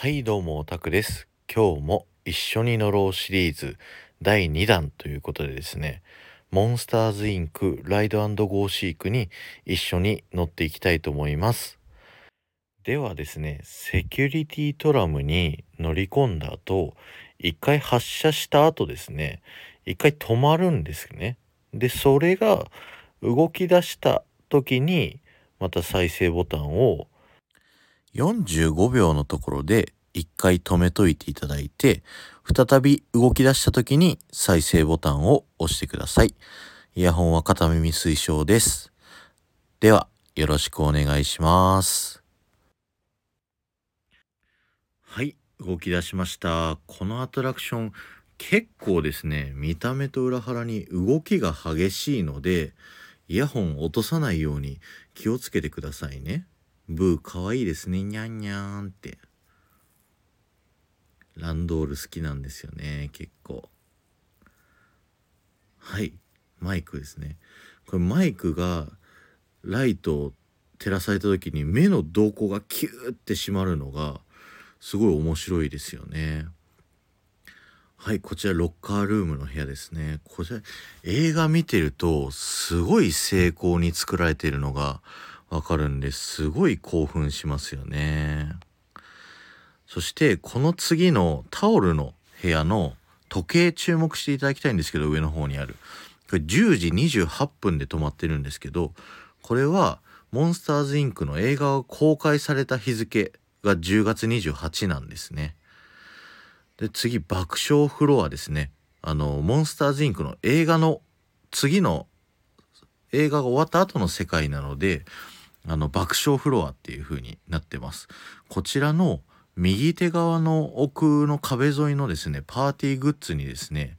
はいどうもオタクです。今日も一緒に乗ろうシリーズ第2弾ということでですねモンスターズインクライドゴーシークに一緒に乗っていきたいと思います。ではですねセキュリティトラムに乗り込んだ後一回発射した後ですね一回止まるんですね。でそれが動き出した時にまた再生ボタンを45秒のところで一回止めといていただいて、再び動き出した時に再生ボタンを押してください。イヤホンは片耳推奨です。では、よろしくお願いします。はい、動き出しました。このアトラクション、結構ですね、見た目と裏腹に動きが激しいので、イヤホン落とさないように気をつけてくださいね。ブーかわいいですね。にゃんにゃーんって。ランドール好きなんですよね。結構。はい。マイクですね。これマイクがライトを照らされた時に目の瞳孔がキューって閉まるのがすごい面白いですよね。はい、こちらロッカールームの部屋ですね。こちら映画見てるとすごい精巧に作られているのがわかるんですごい興奮しますよね。そしてこの次のタオルの部屋の時計注目していただきたいんですけど上の方にある。これ10時28分で止まってるんですけどこれはモンスターズインクの映画が公開された日付が10月28なんですね。で次爆笑フロアですね。あのモンスターズインクの映画の次の映画が終わった後の世界なのであの爆笑フロアっていう風になってます。こちらの右手側の奥の壁沿いのですね、パーティーグッズにですね、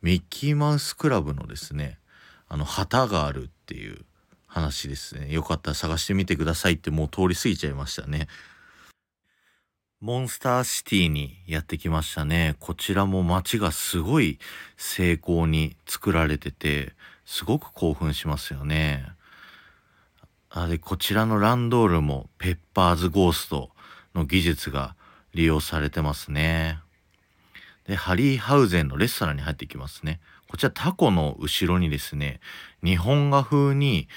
ミッキーマウスクラブのですね、あの旗があるっていう話ですね。よかったら探してみてくださいってもう通り過ぎちゃいましたね。モンスターシティにやってきましたね。こちらも街がすごい精巧に作られてて、すごく興奮しますよね。あで、こちらのランドールもペッパーズゴーストの技術が利用されてますね。で、ハリーハウゼンのレストランに入っていきますね。こちらタコの後ろにですね、日本画風に、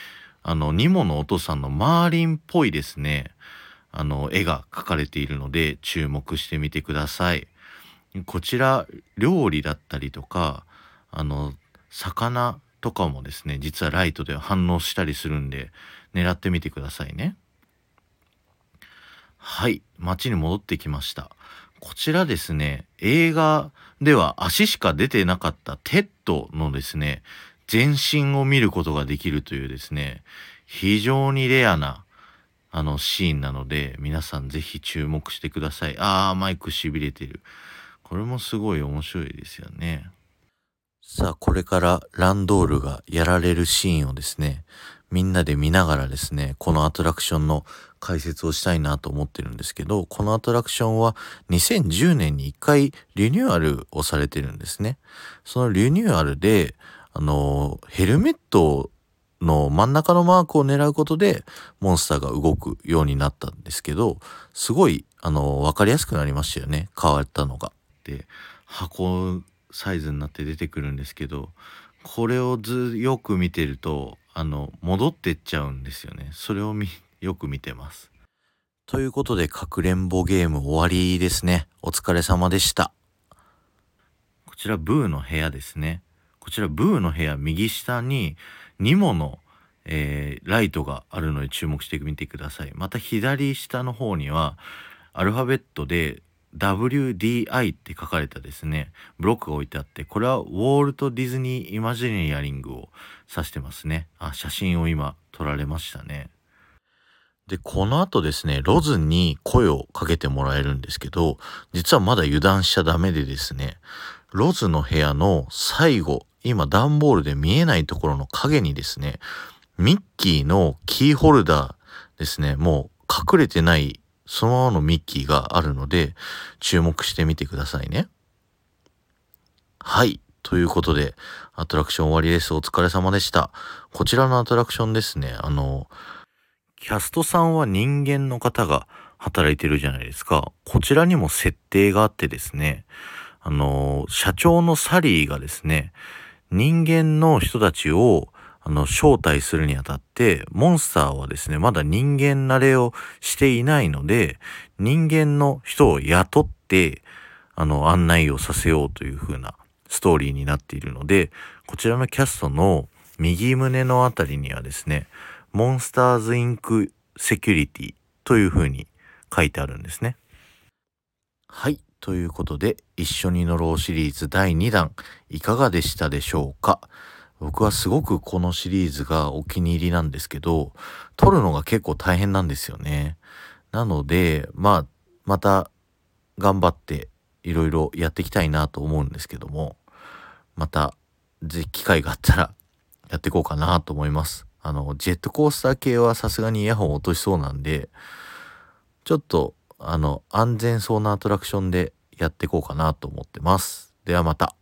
あの、ニモのお父さんのマーリンっぽいですね、あの、絵が描かれているので注目してみてください。こちら、料理だったりとか、あの、魚とかもですね、実はライトで反応したりするんで、狙ってみてくださいね。はい、街に戻ってきました。こちらですね、映画では足しか出てなかったテッドのですね、全身を見ることができるというですね、非常にレアなあのシーンなので、皆さんぜひ注目してください。あー、マイク痺れてる。これもすごい面白いですよね。さあ、これからランドールがやられるシーンをですね、みんなで見ながらですね、このアトラクションの解説をしたいなと思ってるんですけど、このアトラクションは2010年に1回リニューアルをされてるんですね。そのリニューアルで、あの、ヘルメットの真ん中のマークを狙うことでモンスターが動くようになったんですけど、すごい、あの、わかりやすくなりましたよね。変わったのが。で、箱サイズになって出てくるんですけどこれをずよく見てるとあの戻ってっちゃうんですよね。それを よく見てます。ということでかくれんぼゲーム終わりですね。お疲れ様でした。こちらブーの部屋ですね。こちらブーの部屋右下にニモのえー、ライトがあるので注目してみてください。また左下の方にはアルファベットで WDI って書かれたですね、ブロックが置いてあって、これはウォールト・ディズニー・イマジニアリングを指してますね。あ、写真を今撮られましたね。で、この後ですね、ロズに声をかけてもらえるんですけど、実はまだ油断しちゃダメでですね、ロズの部屋の最後、今段ボールで見えないところの影にですね、ミッキーのキーホルダーですね、もう隠れてないそのままのミッキーがあるので、注目してみてくださいね。はい。ということで、アトラクション終わりです。お疲れ様でした。こちらのアトラクションですね。あの、キャストさんは人間の方が働いてるじゃないですか。こちらにも設定があってですね、あの、社長のサリーがですね、人間の人たちをあの、招待するにあたって、モンスターはですね、まだ人間慣れをしていないので、人間の人を雇って、あの、案内をさせようという風なストーリーになっているので、こちらのキャストの右胸のあたりにはですね、モンスターズインクセキュリティという風に書いてあるんですね。はい。ということで、一緒に乗ろうシリーズ第2弾、いかがでしたでしょうか？僕はすごくこのシリーズがお気に入りなんですけど、撮るのが結構大変なんですよね。なので、まあ、また頑張っていろいろやっていきたいなと思うんですけども、また、ぜひ機会があったらやっていこうかなと思います。あの、ジェットコースター系はさすがにイヤホン落としそうなんで、ちょっと、あの、安全そうなアトラクションでやっていこうかなと思ってます。ではまた。